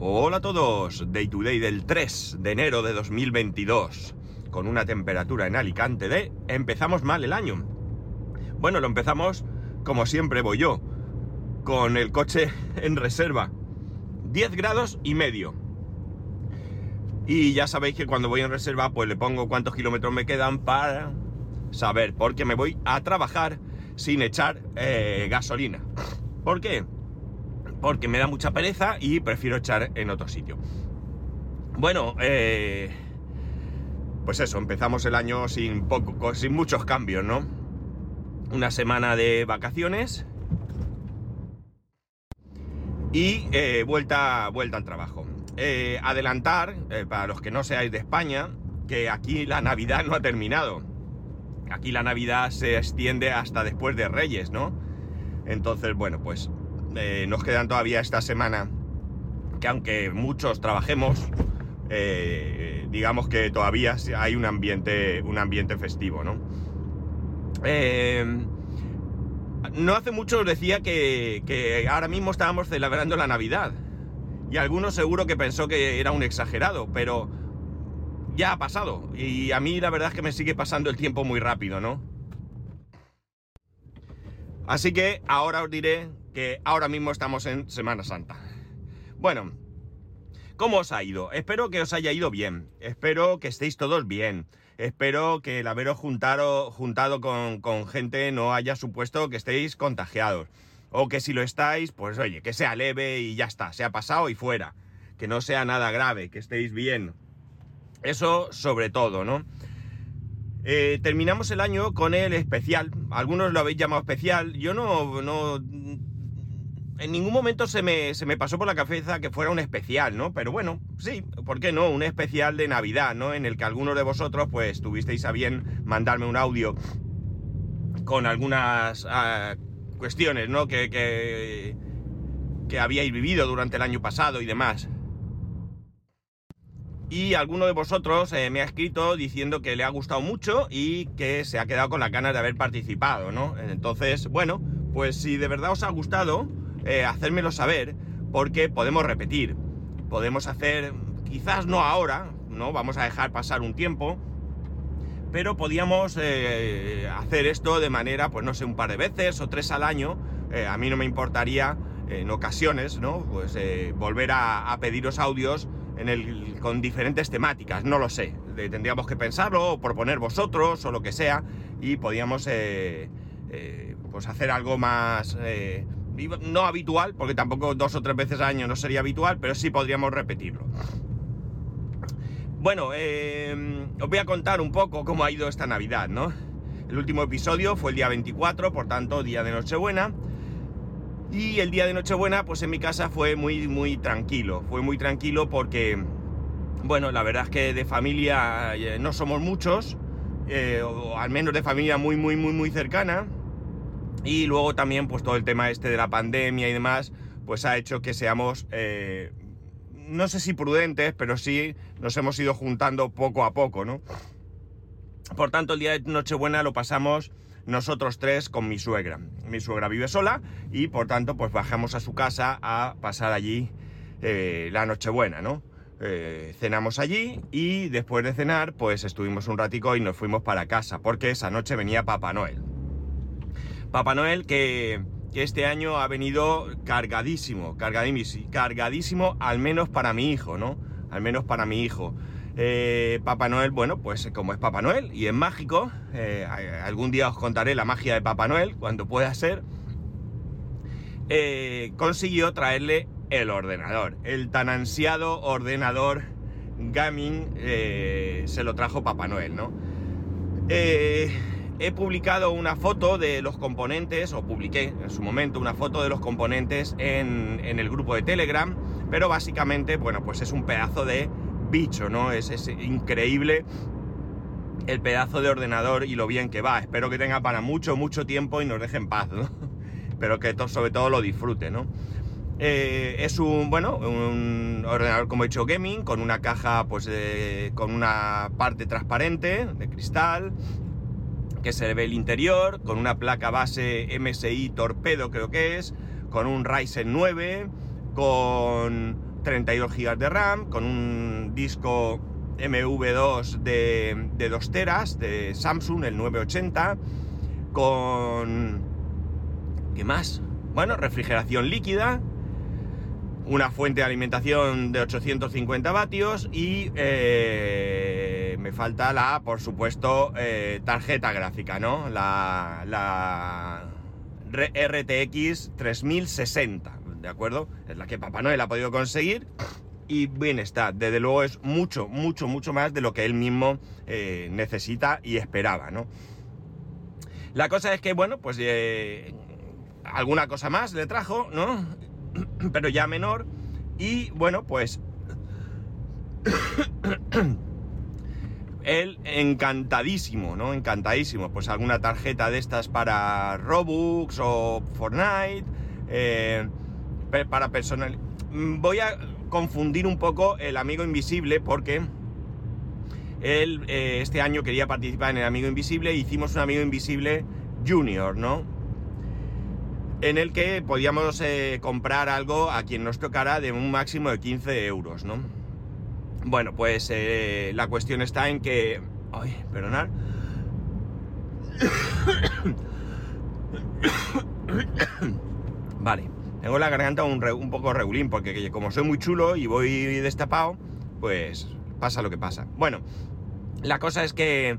Hola a todos, Day to Day del 3 de enero de 2022, con una temperatura en Alicante de empezamos mal el año. Bueno, lo empezamos como siempre voy yo, con el coche en reserva, 10 grados y medio. Y ya sabéis que cuando voy en reserva pues le pongo cuántos kilómetros me quedan para saber, porque me voy a trabajar sin echar eh, gasolina. ¿Por qué? Porque me da mucha pereza y prefiero echar en otro sitio. Bueno, eh, pues eso, empezamos el año sin, poco, sin muchos cambios, ¿no? Una semana de vacaciones y eh, vuelta, vuelta al trabajo. Eh, adelantar, para los que no seáis de España, que aquí la Navidad no ha terminado. Aquí la Navidad se extiende hasta después de Reyes, ¿no? Entonces, bueno, pues eh, nos quedan todavía esta semana, que aunque muchos trabajemos, eh, digamos que todavía hay un ambiente, un ambiente festivo, ¿no? Eh, no hace mucho os decía que, que, ahora mismo estábamos celebrando la Navidad. Y algunos seguro que pensó que era un exagerado, pero ya ha pasado. Y a mí la verdad es que me sigue pasando el tiempo muy rápido, ¿no? Así que ahora os diré ahora mismo estamos en Semana Santa. Bueno, ¿cómo os ha ido? Espero que os haya ido bien, espero que estéis todos bien, espero que el haberos juntado, con gente no haya supuesto que estéis contagiados, o que si lo estáis, pues oye, que sea leve y ya está, se ha pasado y fuera, que no sea nada grave, que estéis bien. Eso sobre todo, ¿no? Eh, terminamos el año con el especial. Algunos lo habéis llamado especial. Yo no, no en ningún momento se me, se me, pasó por la cabeza que fuera un especial, ¿no? Pero bueno, sí, ¿por qué no? Un especial de Navidad, ¿no? En el que algunos de vosotros, pues, tuvisteis a bien mandarme un audio con algunas ah, cuestiones, ¿no? Que, que, que, habíais vivido durante el año pasado y demás. Y alguno de vosotros eh, me ha escrito diciendo que le ha gustado mucho y que se ha quedado con las ganas de haber participado, ¿no? Entonces, bueno, pues si de verdad os ha gustado, eh, hacérmelo saber, porque podemos repetir. Podemos hacer, quizás no ahora, ¿no? Vamos a dejar pasar un tiempo, pero podíamos eh, hacer esto de manera, pues no sé, un par de veces o tres al año. Eh, a mí no me importaría en ocasiones, ¿no? Pues volver a, pediros audios en el, con diferentes temáticas, no lo sé. tendríamos que pensarlo, o proponer vosotros, o lo que sea, y podíamos pues hacer algo más no habitual, porque tampoco dos o tres veces al año no sería habitual, pero sí podríamos repetirlo. Bueno, eh, os voy a contar un poco cómo ha ido esta Navidad, ¿no? El último episodio fue el día 24, por tanto, día de Nochebuena. Y el día de Nochebuena, pues en mi casa fue muy, muy tranquilo. Fue muy tranquilo porque, bueno, la verdad es que de familia eh, no somos muchos, eh, o al menos de familia muy, muy, muy, muy cercana. Y luego también, pues todo el tema este de la pandemia y demás, pues ha hecho que seamos, eh, no sé si prudentes, pero sí nos hemos ido juntando poco a poco, ¿no? Por tanto, el día de Nochebuena lo pasamos nosotros tres con mi suegra. Mi suegra vive sola y por tanto, pues bajamos a su casa a pasar allí eh, la Nochebuena, ¿no? Eh, cenamos allí y después de cenar, pues estuvimos un ratico y nos fuimos para casa, porque esa noche venía Papá Noel. Papá Noel que, este año ha venido cargadísimo, cargadísimo, cargadísimo, al menos para mi hijo, ¿no? Al menos para mi hijo. Eh, Papá Noel, bueno, pues como es Papá Noel y es mágico, eh, algún día os contaré la magia de Papá Noel, cuando pueda ser, eh, consiguió traerle el ordenador, el tan ansiado ordenador gaming, se lo trajo Papá Noel, ¿no? He publicado una foto de los componentes, o publiqué en su momento una foto de los componentes en, el grupo de Telegram, pero básicamente, bueno, pues es un pedazo de bicho, ¿no? Es, increíble el pedazo de ordenador y lo bien que va. Espero que tenga para mucho, mucho tiempo y nos deje en paz, ¿no? Pero que sobre todo lo disfrute, ¿no? Eh, es un, bueno, un ordenador como he dicho gaming, con una caja, pues, con una parte transparente de cristal, que se ve el interior, con una placa base MSI Torpedo creo que es, con un Ryzen 9, con 32 GB de RAM, con un disco MV2 de, de 2 teras de Samsung, el 980, con... ¿Qué más? Bueno, refrigeración líquida, una fuente de alimentación de 850 vatios y eh, falta la, por supuesto, eh, tarjeta gráfica, ¿no? La, la RTX 3060, ¿de acuerdo? Es la que Papá Noel ha podido conseguir y bien está. Desde luego es mucho, mucho, mucho más de lo que él mismo eh, necesita y esperaba, ¿no? La cosa es que, bueno, pues alguna cosa más le trajo, ¿no? pero ya menor. Y bueno, pues él encantadísimo, ¿no? Encantadísimo. Pues alguna tarjeta de estas para Robux o Fortnite, eh, para personal. Mm, voy a confundir un poco el amigo invisible porque él eh, este año quería participar en el amigo invisible e hicimos un amigo invisible junior, ¿no? en el que podíamos eh, comprar algo a quien nos tocara de un máximo de 15 euros, ¿no? Bueno, pues eh, la cuestión está en que... Ay, perdonad. vale, tengo la garganta un, un poco regulín porque como soy muy chulo y voy destapado, pues pasa lo que pasa. Bueno, la cosa es que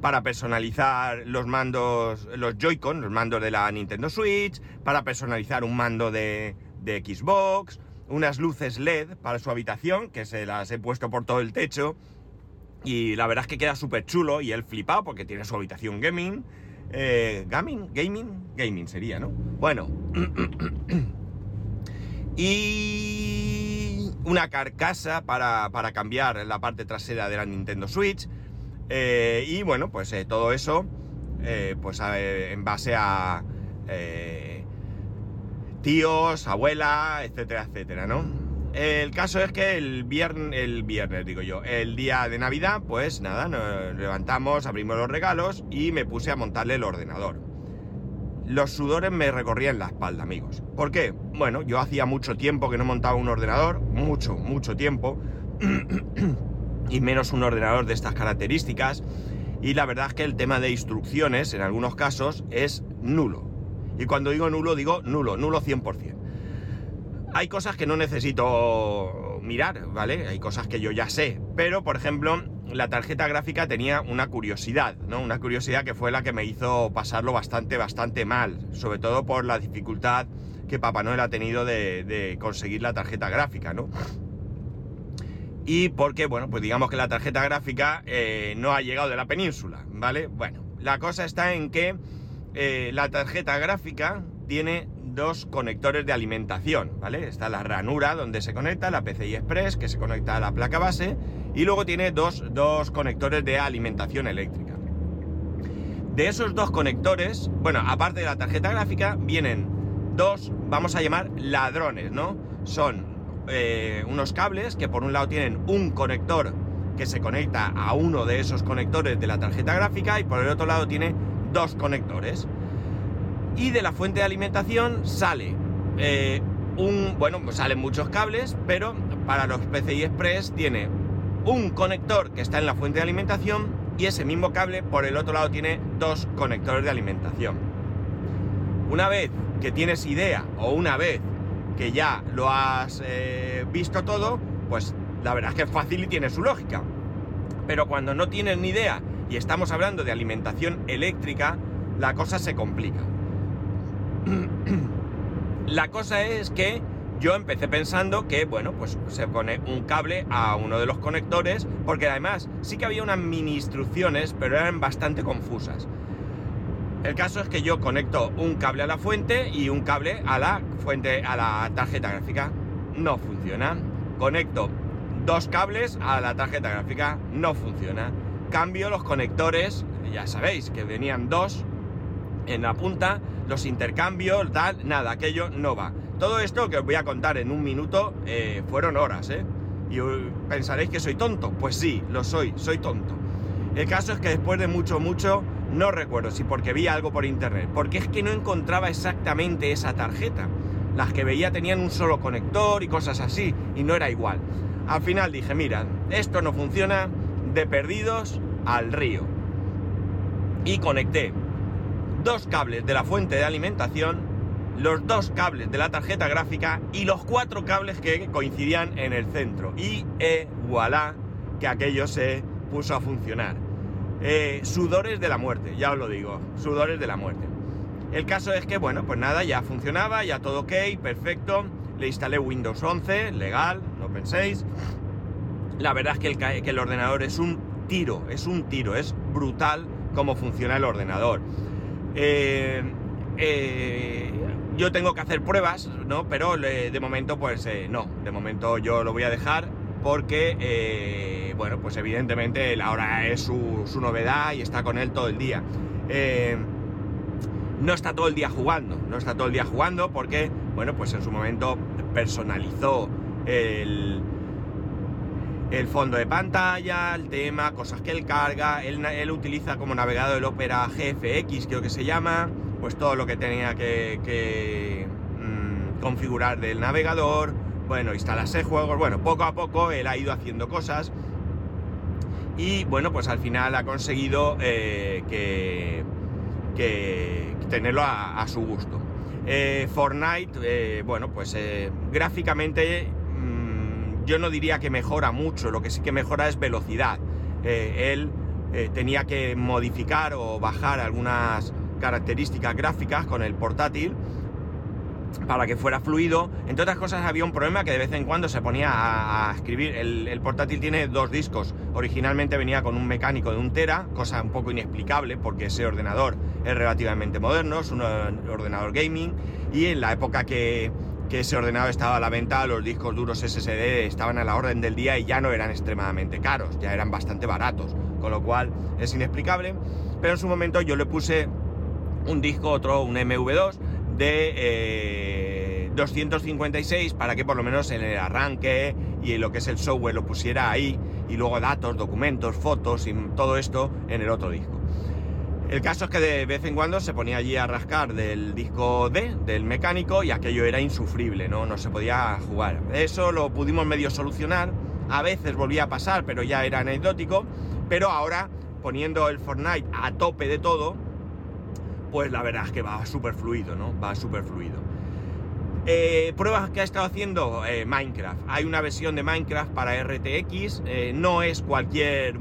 para personalizar los mandos, los Joy-Con, los mandos de la Nintendo Switch, para personalizar un mando de, Xbox, unas luces LED para su habitación, que se las he puesto por todo el techo. Y la verdad es que queda súper chulo y él flipado porque tiene su habitación gaming. Eh, gaming, gaming, gaming sería, ¿no? Bueno. y una carcasa para, para cambiar la parte trasera de la Nintendo Switch eh, y bueno, pues eh, todo eso, pues en base a tíos, abuela, etcétera, etcétera, ¿no? El caso es que el viernes, el viernes digo yo, el día de Navidad, pues nada, nos levantamos, abrimos los regalos y me puse a montarle el ordenador. Los sudores me recorrían la espalda, amigos. ¿Por qué? Bueno, yo hacía mucho tiempo que no montaba un ordenador, mucho, mucho tiempo. y menos un ordenador de estas características. Y la verdad es que el tema de instrucciones en algunos casos es nulo. Y cuando digo nulo, digo nulo, nulo 100%. Hay cosas que no necesito mirar, ¿vale? Hay cosas que yo ya sé. Pero, por ejemplo, la tarjeta gráfica tenía una curiosidad, ¿no? Una curiosidad que fue la que me hizo pasarlo bastante, bastante mal. Sobre todo por la dificultad que Papá Noel ha tenido de, conseguir la tarjeta gráfica, ¿no? y porque, bueno, pues digamos que la tarjeta gráfica eh, no ha llegado de la península, ¿vale? Bueno, la cosa está en que eh, la tarjeta gráfica tiene dos conectores de alimentación, ¿vale? Está la ranura donde se conecta, la PCI Express que se conecta a la placa base y luego tiene dos, dos conectores de alimentación eléctrica. De esos dos conectores, bueno, aparte de la tarjeta gráfica, vienen dos, vamos a llamar ladrones, ¿no? Son eh, unos cables que por un lado tienen un conector que se conecta a uno de esos conectores de la tarjeta gráfica y por el otro lado tiene dos conectores. Y de la fuente de alimentación sale eh, un, bueno, pues salen muchos cables, pero para los PCI Express tiene un conector que está en la fuente de alimentación y ese mismo cable por el otro lado tiene dos conectores de alimentación. Una vez que tienes idea o una vez que ya lo has eh, visto todo, pues la verdad es que es fácil y tiene su lógica. Pero cuando no tienes ni idea y estamos hablando de alimentación eléctrica, la cosa se complica. la cosa es que yo empecé pensando que, bueno, pues se pone un cable a uno de los conectores, porque además sí que había unas mini instrucciones, pero eran bastante confusas. El caso es que yo conecto un cable a la fuente y un cable a la fuente, a la tarjeta gráfica. No funciona. Conecto dos cables a la tarjeta gráfica. No funciona. Cambio los conectores, ya sabéis que venían dos en la punta, los intercambio, tal, nada, aquello no va. Todo esto que os voy a contar en un minuto eh, fueron horas, ¿eh? Y pensaréis que soy tonto. Pues sí, lo soy, soy tonto. El caso es que después de mucho, mucho, no recuerdo si porque vi algo por internet, porque es que no encontraba exactamente esa tarjeta. las que veía tenían un solo conector y cosas así, y no era igual. Al final dije, mira, esto no funciona de perdidos al río. Y conecté dos cables de la fuente de alimentación, los dos cables de la tarjeta gráfica y los cuatro cables que coincidían en el centro. Y eh, voilà, que aquello se puso a funcionar. Eh, sudores de la muerte, ya os lo digo, sudores de la muerte. El caso es que, bueno, pues nada, ya funcionaba, ya todo ok, perfecto. Le instalé Windows 11, legal, no penséis. La verdad es que el, que el ordenador es un tiro, es un tiro, es brutal cómo funciona el ordenador. Eh, eh, yo tengo que hacer pruebas, ¿no? Pero de momento, pues eh, no, de momento yo lo voy a dejar porque, bueno, pues evidentemente ahora es su, su, novedad y está con él todo el día no está todo el día jugando, no está todo el día jugando porque, bueno, pues en su momento personalizó el, el fondo de pantalla, el tema, cosas que él carga, él, utiliza como navegador el Opera GFX, creo que se llama, pues todo lo que tenía que, mm, configurar del navegador, bueno, instalase juegos, bueno, poco a poco él ha ido haciendo cosas. Y bueno, pues al final ha conseguido eh, que, que tenerlo a, su gusto. Eh, Fortnite, eh, bueno, pues gráficamente yo no diría que mejora mucho, lo que sí que mejora es velocidad. él tenía que modificar o bajar algunas características gráficas con el portátil para que fuera fluido. Entre otras cosas había un problema que de vez en cuando se ponía a, escribir. El, portátil tiene dos discos. Originalmente venía con un mecánico de un tera, cosa un poco inexplicable porque ese ordenador es relativamente moderno, es un ordenador gaming y en la época que, que ese ordenador estaba a la venta, los discos duros SSD estaban a la orden del día y ya no eran extremadamente caros, ya eran bastante baratos, con lo cual es inexplicable. Pero en su momento yo le puse un disco, otro, un MV2 de 256 eh, para que por lo menos en el arranque y en lo que es el software lo pusiera ahí y luego datos, documentos, fotos y todo esto en el otro disco. El caso es que de vez en cuando se ponía allí a rascar del disco D, del mecánico, y aquello era insufrible, ¿no? No se podía jugar. Eso lo pudimos medio solucionar. A veces volvía a pasar, pero ya era anecdótico. Pero ahora, poniendo el Fortnite a tope de todo, pues la verdad es que va súper fluido, ¿no? Va súper fluido. Eh, pruebas que ha estado haciendo eh, Minecraft. Hay una versión de Minecraft para RTX, eh, no es cualquier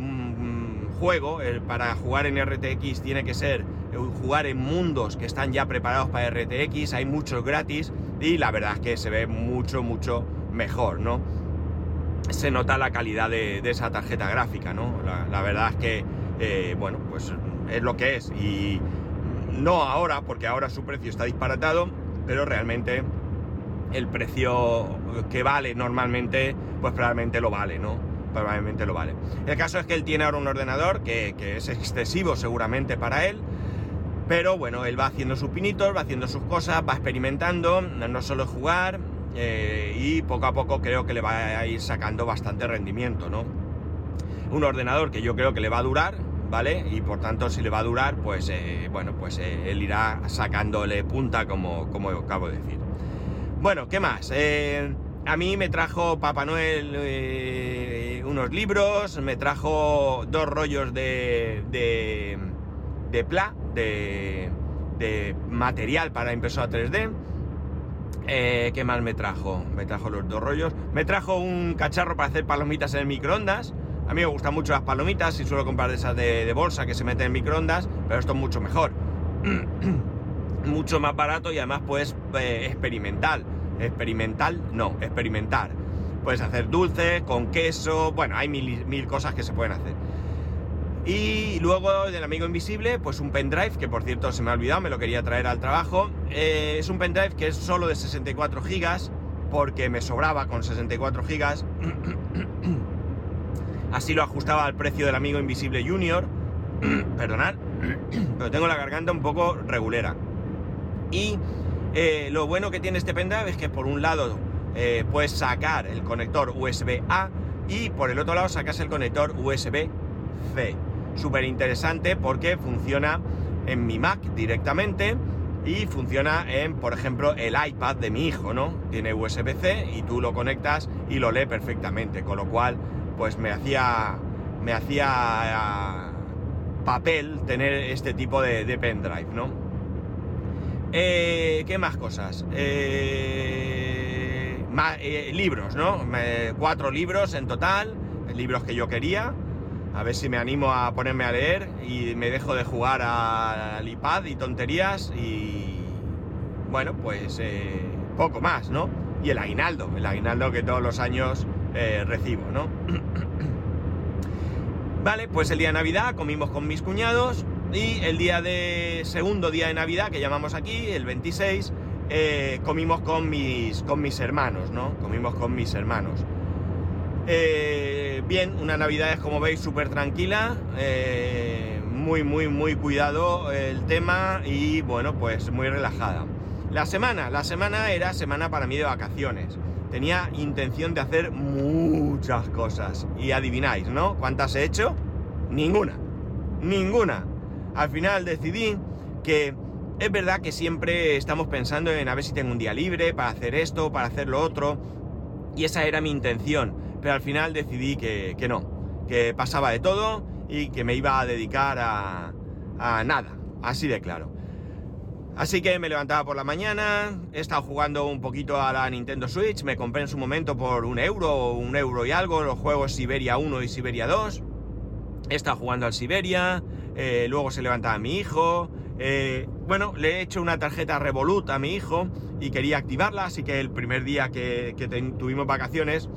juego, para jugar en RTX tiene que ser jugar en mundos que están ya preparados para RTX, hay muchos gratis y la verdad es que se ve mucho, mucho mejor, ¿no? Se nota la calidad de, esa tarjeta gráfica, ¿no? La, verdad es que, bueno, pues es lo que es y no ahora, porque ahora su precio está disparatado, pero realmente el precio que vale normalmente, pues probablemente lo vale, ¿no? Probablemente lo vale. El caso es que él tiene ahora un ordenador que, es excesivo seguramente para él, pero bueno, él va haciendo sus pinitos, va haciendo sus cosas, va experimentando, no solo jugar, eh, y poco a poco creo que le va a ir sacando bastante rendimiento, ¿no? Un ordenador que yo creo que le va a durar, ¿vale? Y por tanto, si le va a durar, pues eh, bueno, pues eh, él irá sacándole punta, como, como acabo de decir. Bueno, ¿qué más? A mí me trajo Papá Noel unos libros, me trajo dos rollos de, de, de pla, de, material para impresora 3D. ¿Qué más me trajo? Me trajo los dos rollos. Me trajo un cacharro para hacer palomitas en el microondas. A mí me gustan mucho las palomitas y suelo comprar esas de, bolsa que se meten en microondas, pero esto es mucho mejor. mucho más barato y además puedes eh, experimentar. Experimental, no, experimentar. Puedes hacer dulces con queso, bueno, hay mil, cosas que se pueden hacer. Y luego del amigo invisible, pues un pendrive, que por cierto se me ha olvidado, me lo quería traer al trabajo. Eh, es un pendrive que es solo de 64 gigas, porque me sobraba con 64 gigas. Así lo ajustaba al precio del amigo Invisible Junior. Perdonad, pero tengo la garganta un poco regulera. Y eh, lo bueno que tiene este pendrive es que por un lado eh, puedes sacar el conector USB-A y por el otro lado sacas el conector USB-C. Súper interesante porque funciona en mi Mac directamente y funciona en, por ejemplo, el iPad de mi hijo, ¿no? Tiene USB-C y tú lo conectas y lo lee perfectamente, con lo cual, pues me hacía, me hacía ah, papel tener este tipo de, pendrive, ¿no? Eh, ¿Qué más cosas? Eh, eh, libros, ¿no? cuatro libros en total, libros que yo quería. A ver si me animo a ponerme a leer y me dejo de jugar al iPad y tonterías y bueno, pues eh, poco más, ¿no? Y el aguinaldo, el aguinaldo que todos los años eh, recibo, ¿no? vale, pues el día de Navidad comimos con mis cuñados y el día de segundo día de Navidad que llamamos aquí, el 26, eh, comimos con mis, con mis hermanos, ¿no? Comimos con mis hermanos. Eh, bien, una Navidad es como veis súper tranquila, eh, muy, muy, muy cuidado el tema y bueno, pues muy relajada. La semana, la semana era semana para mí de vacaciones. Tenía intención de hacer muchas cosas y adivináis, ¿no? ¿Cuántas he hecho? Ninguna, ninguna. Al final decidí que es verdad que siempre estamos pensando en a ver si tengo un día libre para hacer esto, para hacer lo otro, y esa era mi intención pero al final decidí que, no, que pasaba de todo y que me iba a dedicar a, nada, así de claro. Así que me levantaba por la mañana, he estado jugando un poquito a la Nintendo Switch, me compré en su momento por un euro, un euro y algo, los juegos Siberia 1 y Siberia 2. He estado jugando al Siberia, eh, luego se levantaba mi hijo. Eh, bueno, le he hecho una tarjeta Revolut a mi hijo y quería activarla, así que el primer día que, tuvimos vacaciones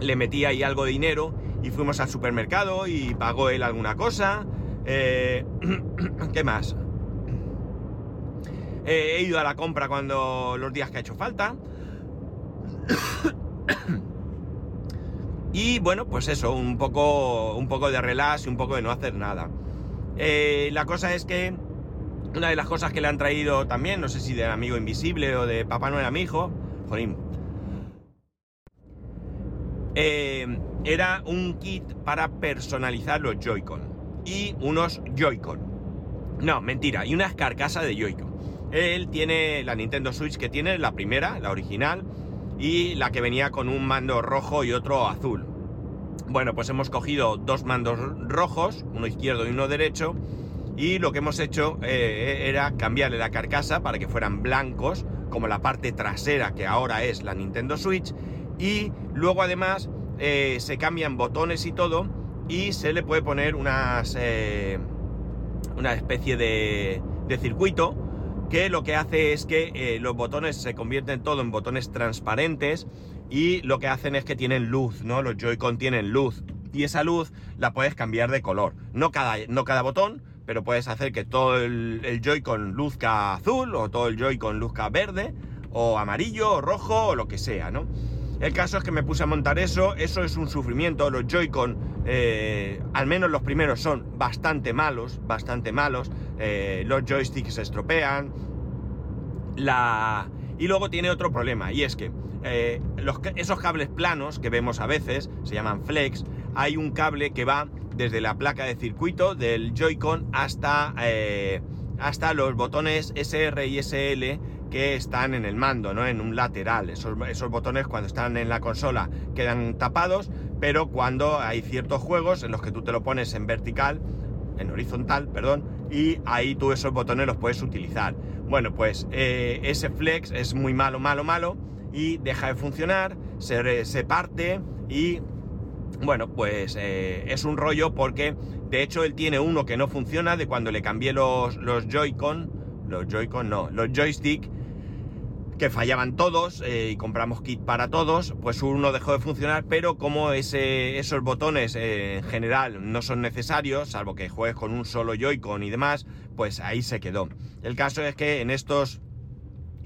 le metí ahí algo de dinero y fuimos al supermercado y pagó él alguna cosa. Eh, ¿Qué más? Eh, he ido a la compra cuando los días que ha hecho falta. y bueno, pues eso, un poco, un poco de relax y un poco de no hacer nada. La cosa es que una de las cosas que le han traído también, no sé si del amigo invisible o de Papá Noel a mi hijo, jolín, eh, era un kit para personalizar los Joy-Con y unos Joy-Con. No, mentira, y unas carcasas de Joy-Con. Él tiene la Nintendo Switch que tiene, la primera, la original, y la que venía con un mando rojo y otro azul. Bueno, pues hemos cogido dos mandos rojos, uno izquierdo y uno derecho, y lo que hemos hecho eh, era cambiarle la carcasa para que fueran blancos, como la parte trasera que ahora es la Nintendo Switch, y luego además eh, se cambian botones y todo y se le puede poner unas, eh, una especie de, circuito que lo que hace es que eh, los botones se convierten todo en botones transparentes y lo que hacen es que tienen luz, ¿no? Los Joy-Con tienen luz y esa luz la puedes cambiar de color. No cada, no cada botón, pero puedes hacer que todo el, Joy-Con luzca azul o todo el Joy-Con luzca verde o amarillo o rojo o lo que sea, ¿no? El caso es que me puse a montar eso, eso es un sufrimiento, los Joy-Con, eh, al menos los primeros son bastante malos, bastante malos, eh, los joysticks se estropean, la... Y luego tiene otro problema, y es que eh, esos cables planos que vemos a veces, se llaman flex, hay un cable que va desde la placa de circuito del Joy-Con hasta, hasta los botones SR y SL que están en el mando, ¿no? En un lateral. Esos, botones cuando están en la consola quedan tapados, pero cuando hay ciertos juegos en los que tú te lo pones en vertical, en horizontal, perdón, y ahí tú esos botones los puedes utilizar. Bueno, pues eh, ese flex es muy malo, malo, malo, y deja de funcionar, se, se parte y... Bueno, pues eh, es un rollo porque de hecho él tiene uno que no funciona de cuando le cambié los, Joy-Con, los Joy-Con no, los joystick que fallaban todos eh, y compramos kit para todos, pues uno dejó de funcionar, pero como esos botones eh, en general no son necesarios, salvo que juegues con un solo Joy-Con y demás, pues ahí se quedó. El caso es que en estos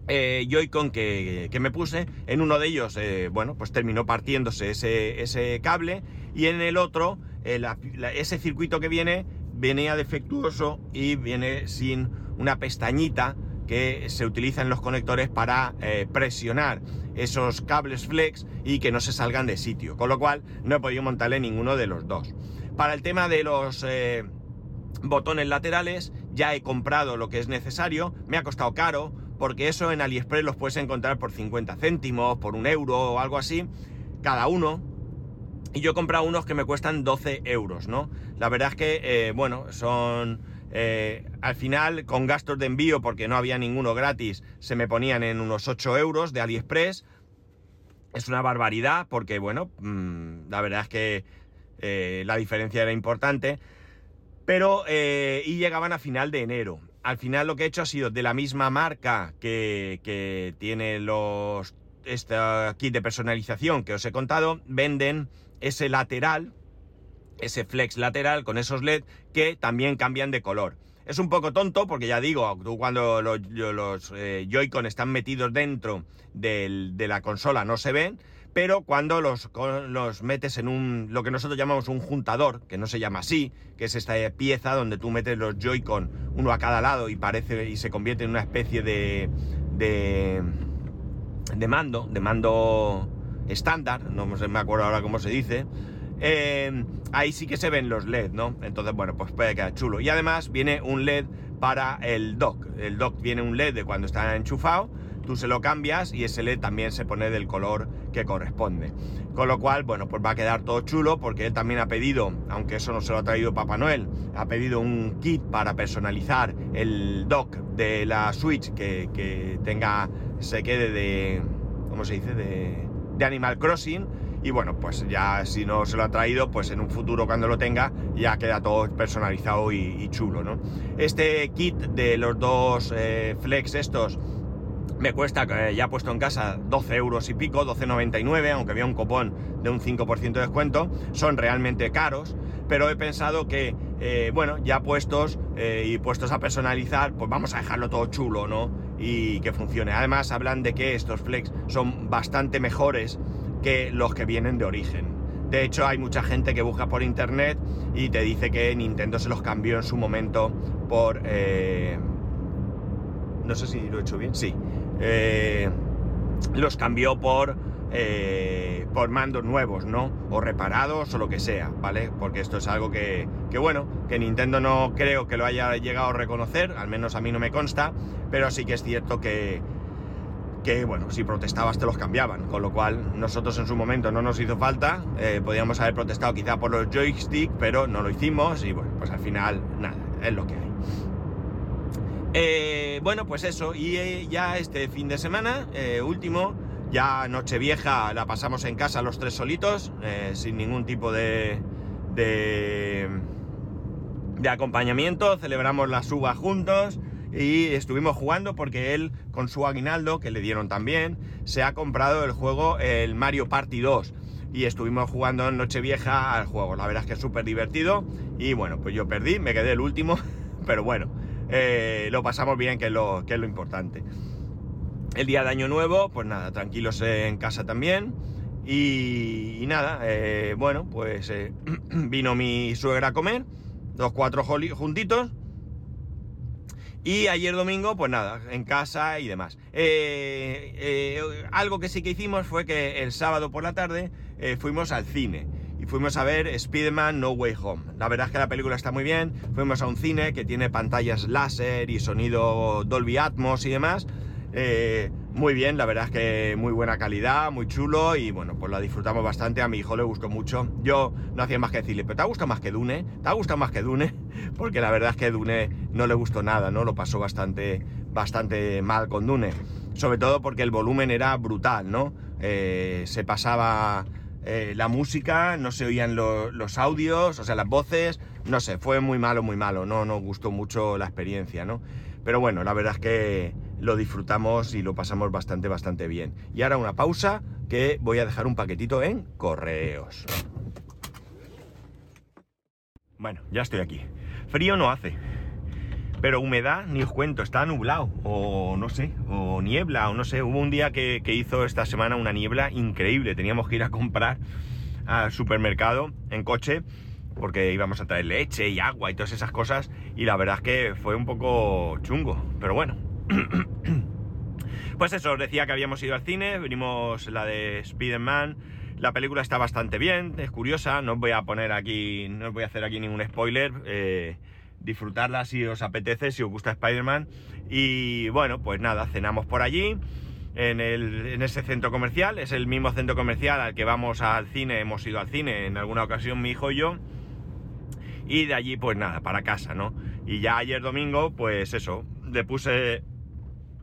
eh, Joy-Con que, me puse, en uno de ellos, bueno, pues terminó partiéndose ese, ese cable y en el otro, ese circuito que viene venía defectuoso y viene sin una pestañita que se utilizan los conectores para eh, presionar esos cables flex y que no se salgan de sitio, con lo cual no he podido montarle ninguno de los dos. Para el tema de los eh, botones laterales ya he comprado lo que es necesario, me ha costado caro, porque eso en AliExpress los puedes encontrar por 50 céntimos, por un euro o algo así, cada uno. Y yo he comprado unos que me cuestan 12 euros, ¿no? La verdad es que, eh, bueno, son... Eh, al final, con gastos de envío, porque no había ninguno gratis, se me ponían en unos 8 euros de AliExpress. Es una barbaridad, porque, bueno, mm, la verdad es que eh, la diferencia era importante. Pero, y llegaban a final de enero. Al final lo que he hecho ha sido de la misma marca que, tiene los este kit de personalización que os he contado, venden ese lateral, ese flex lateral con esos LED que también cambian de color. Es un poco tonto porque ya digo, tú cuando los, los eh, Joy-Con están metidos dentro de la consola no se ven, pero cuando los, los, metes en un, lo que nosotros llamamos un juntador, que no se llama así, que es esta pieza donde tú metes los Joy-Con uno a cada lado y parece y se convierte en una especie de, de, de mando, de mando estándar, no me acuerdo ahora cómo se dice, eh, ahí sí que se ven los LED, ¿no? Entonces, bueno, pues puede quedar chulo. Y además viene un LED para el dock. El dock viene un LED de cuando está enchufado, tú se lo cambias y ese LED también se pone del color que corresponde. Con lo cual, bueno, pues va a quedar todo chulo porque él también ha pedido, aunque eso no se lo ha traído Papá Noel, ha pedido un kit para personalizar el dock de la Switch que, que tenga, se quede de, ¿cómo se dice? De, de Animal Crossing. Y bueno, pues ya si no se lo ha traído, pues en un futuro cuando lo tenga ya queda todo personalizado y, chulo, ¿no? Este kit de los dos eh, flex estos me cuesta, eh, ya puesto en casa, 12 euros y pico, 12,99, aunque había un copón de un 5% de descuento. Son realmente caros, pero he pensado que, eh, bueno, ya puestos y puestos a personalizar, pues vamos a dejarlo todo chulo, ¿no? y que funcione. Además hablan de que estos flex son bastante mejores que los que vienen de origen. De hecho hay mucha gente que busca por internet y te dice que Nintendo se los cambió en su momento por... Eh, no sé si lo he hecho bien, sí. Eh, los cambió por eh, por mandos nuevos, ¿no? O reparados o lo que sea, ¿vale? Porque esto es algo que, que, bueno, que Nintendo no creo que lo haya llegado a reconocer, al menos a mí no me consta, pero sí que es cierto que, que bueno, si protestabas te los cambiaban, con lo cual nosotros en su momento no nos hizo falta, eh, podíamos haber protestado quizá por los joystick, pero no lo hicimos y bueno, pues al final nada, es lo que hay. Eh, bueno, pues eso, y ya este fin de semana, último, ya Nochevieja la pasamos en casa los tres solitos, eh, sin ningún tipo de, de, de acompañamiento. Celebramos la suba juntos y estuvimos jugando porque él, con su aguinaldo, que le dieron también, se ha comprado el juego, el Mario Party 2. Y estuvimos jugando en Nochevieja al juego. La verdad es que es súper divertido. Y bueno, pues yo perdí, me quedé el último. Pero bueno, eh, lo pasamos bien, que lo, que es lo importante. El día de Año Nuevo, pues nada, tranquilos en casa también. Y, nada, eh, bueno, pues eh, vino mi suegra a comer, los cuatro juntitos. Y ayer domingo, pues nada, en casa y demás. Eh, algo que sí que hicimos fue que el sábado por la tarde fuimos al cine. Y fuimos a ver Spider-Man No Way Home. La verdad es que la película está muy bien. Fuimos a un cine que tiene pantallas láser y sonido Dolby Atmos y demás. Eh, muy bien, la verdad es que muy buena calidad, muy chulo y bueno, pues la disfrutamos bastante. A mi hijo le gustó mucho. Yo no hacía más que decirle, ¿pero te ha gustado más que Dune? ¿Te ha gustado más que Dune? Porque la verdad es que Dune no le gustó nada, ¿no? Lo pasó bastante, bastante mal con Dune. Sobre todo porque el volumen era brutal, ¿no? Eh, se pasaba eh, la música, no se oían los audios, o sea, las voces, no sé, fue muy malo, muy malo, no nos gustó mucho la experiencia, ¿no? Pero bueno, la verdad es que lo disfrutamos y lo pasamos bastante, bastante bien. Y ahora una pausa que voy a dejar un paquetito en correos. Bueno, ya estoy aquí. Frío no hace. Pero humedad, ni os cuento, está nublado, o no sé, o niebla, o no sé. Hubo un día que, que hizo esta semana una niebla increíble. Teníamos que ir a comprar al supermercado en coche porque íbamos a traer leche y agua y todas esas cosas y la verdad es que fue un poco chungo, pero bueno. pues eso, os decía que habíamos ido al cine, venimos la de Spider-Man, la película está bastante bien, es curiosa, no os voy a poner aquí, no os voy a hacer aquí ningún spoiler, eh, disfrutarla si os apetece, si os gusta Spider-Man. Y bueno, pues nada, cenamos por allí. En, en, ese centro comercial, es el mismo centro comercial al que vamos al cine, hemos ido al cine en alguna ocasión mi hijo y yo, y de allí pues nada, para casa, ¿no? Y ya ayer domingo, pues eso, le puse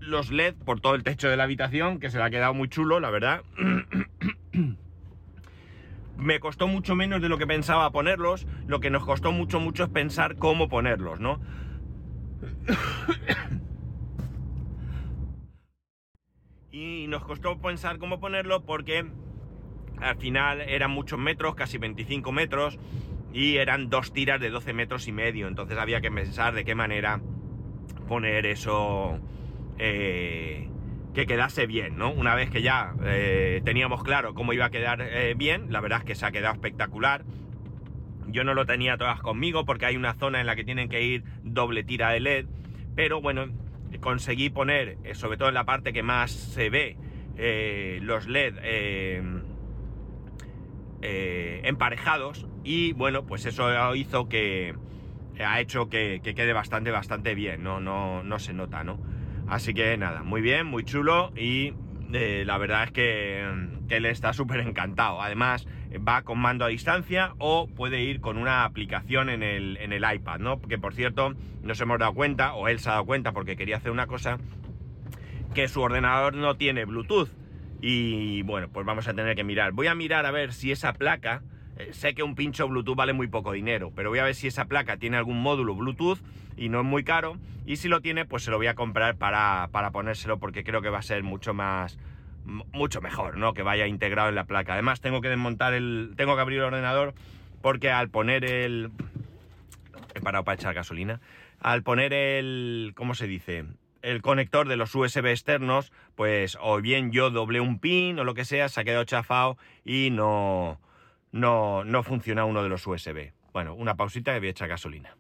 los LED por todo el techo de la habitación, que se le ha quedado muy chulo, la verdad. Me costó mucho menos de lo que pensaba ponerlos, lo que nos costó mucho, mucho es pensar cómo ponerlos, ¿no? y nos costó pensar cómo ponerlo porque al final eran muchos metros, casi 25 metros, y eran dos tiras de 12 metros y medio, entonces había que pensar de qué manera poner eso eh, que quedase bien, ¿no? Una vez que ya eh, teníamos claro cómo iba a quedar eh, bien, la verdad es que se ha quedado espectacular. Yo no lo tenía todas conmigo porque hay una zona en la que tienen que ir doble tira de LED, pero bueno, conseguí poner, sobre todo en la parte que más se ve, los LED emparejados y bueno, pues eso hizo que ha hecho que, quede bastante, bastante bien, no, no, no se nota, ¿no? Así que nada, muy bien, muy chulo y eh, la verdad es que, él está súper encantado. Además, va con mando a distancia o puede ir con una aplicación en el, en el iPad, ¿no? Que por cierto, nos hemos dado cuenta, o él se ha dado cuenta porque quería hacer una cosa, que su ordenador no tiene Bluetooth. Y bueno, pues vamos a tener que mirar. Voy a mirar a ver si esa placa, eh, sé que un pincho Bluetooth vale muy poco dinero, pero voy a ver si esa placa tiene algún módulo Bluetooth y no es muy caro. Y si lo tiene, pues se lo voy a comprar para, para ponérselo porque creo que va a ser mucho más mucho mejor, ¿no? Que vaya integrado en la placa. Además, tengo que desmontar el. Tengo que abrir el ordenador porque al poner el. He parado para echar gasolina. Al poner el. ¿Cómo se dice? El conector de los USB externos, pues o bien yo doblé un pin o lo que sea, se ha quedado chafado y no no, no funciona uno de los USB. Bueno, una pausita que voy a echar gasolina.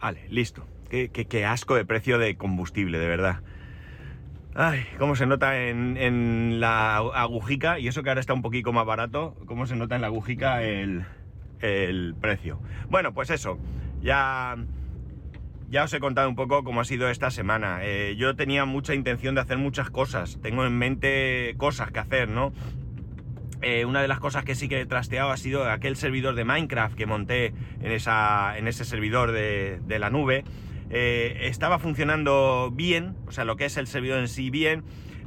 Vale, listo. Qué, asco de precio de combustible, de verdad. Ay, cómo se nota en, la agujica, y eso que ahora está un poquito más barato, cómo se nota en la agujica el, precio. Bueno, pues eso, ya, ya os he contado un poco cómo ha sido esta semana. Eh, yo tenía mucha intención de hacer muchas cosas, tengo en mente cosas que hacer, ¿no? Eh, una de las cosas que sí que he trasteado ha sido aquel servidor de Minecraft que monté en, esa, en ese servidor de, la nube. Eh, estaba funcionando bien, o sea, lo que es el servidor en sí bien,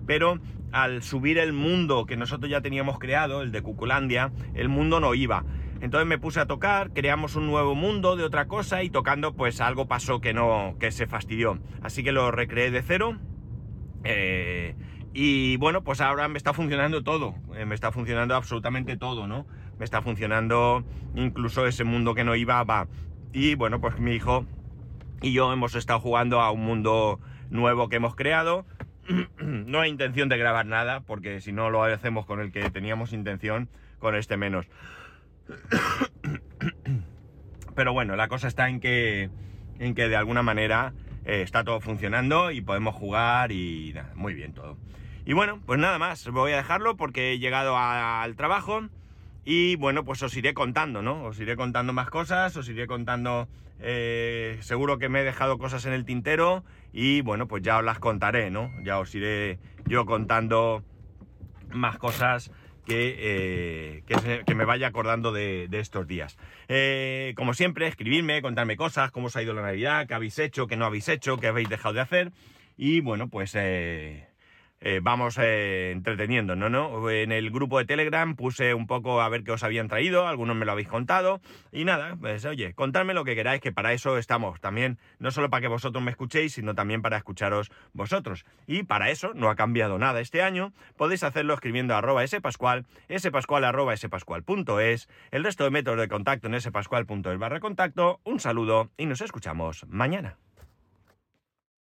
pero al subir el mundo que nosotros ya teníamos creado, el de Cuculandia, el mundo no iba. Entonces me puse a tocar, creamos un nuevo mundo de otra cosa y tocando pues algo pasó que no, que se fastidió. Así que lo recreé de cero. Eh, y bueno, pues ahora me está funcionando todo, eh, me está funcionando absolutamente todo, ¿no? Me está funcionando incluso ese mundo que no iba, va. Y bueno, pues mi hijo y yo hemos estado jugando a un mundo nuevo que hemos creado. no hay intención de grabar nada, porque si no lo hacemos con el que teníamos intención, con este menos. Pero bueno, la cosa está en que, en que de alguna manera eh, está todo funcionando y podemos jugar y nada, muy bien todo. Y bueno, pues nada más, voy a dejarlo porque he llegado al trabajo y bueno, pues os iré contando, ¿no? Os iré contando más cosas, os iré contando, eh, seguro que me he dejado cosas en el tintero y bueno, pues ya os las contaré, ¿no? Ya os iré yo contando más cosas que, eh, que, me vaya acordando de, estos días. Eh, como siempre, escribidme, contarme cosas, cómo os ha ido la Navidad, qué habéis hecho, qué no habéis hecho, qué habéis dejado de hacer. Y bueno, pues eh, vamos eh, entreteniendo, ¿no? ¿no? En el grupo de Telegram puse un poco a ver qué os habían traído, algunos me lo habéis contado, y nada, pues oye, contadme lo que queráis, que para eso estamos también, no solo para que vosotros me escuchéis, sino también para escucharos vosotros. Y para eso no ha cambiado nada este año, podéis hacerlo escribiendo arroba spascual, spascual arroba spascual.es, el resto de métodos de contacto en spascual.es barra contacto, un saludo y nos escuchamos mañana.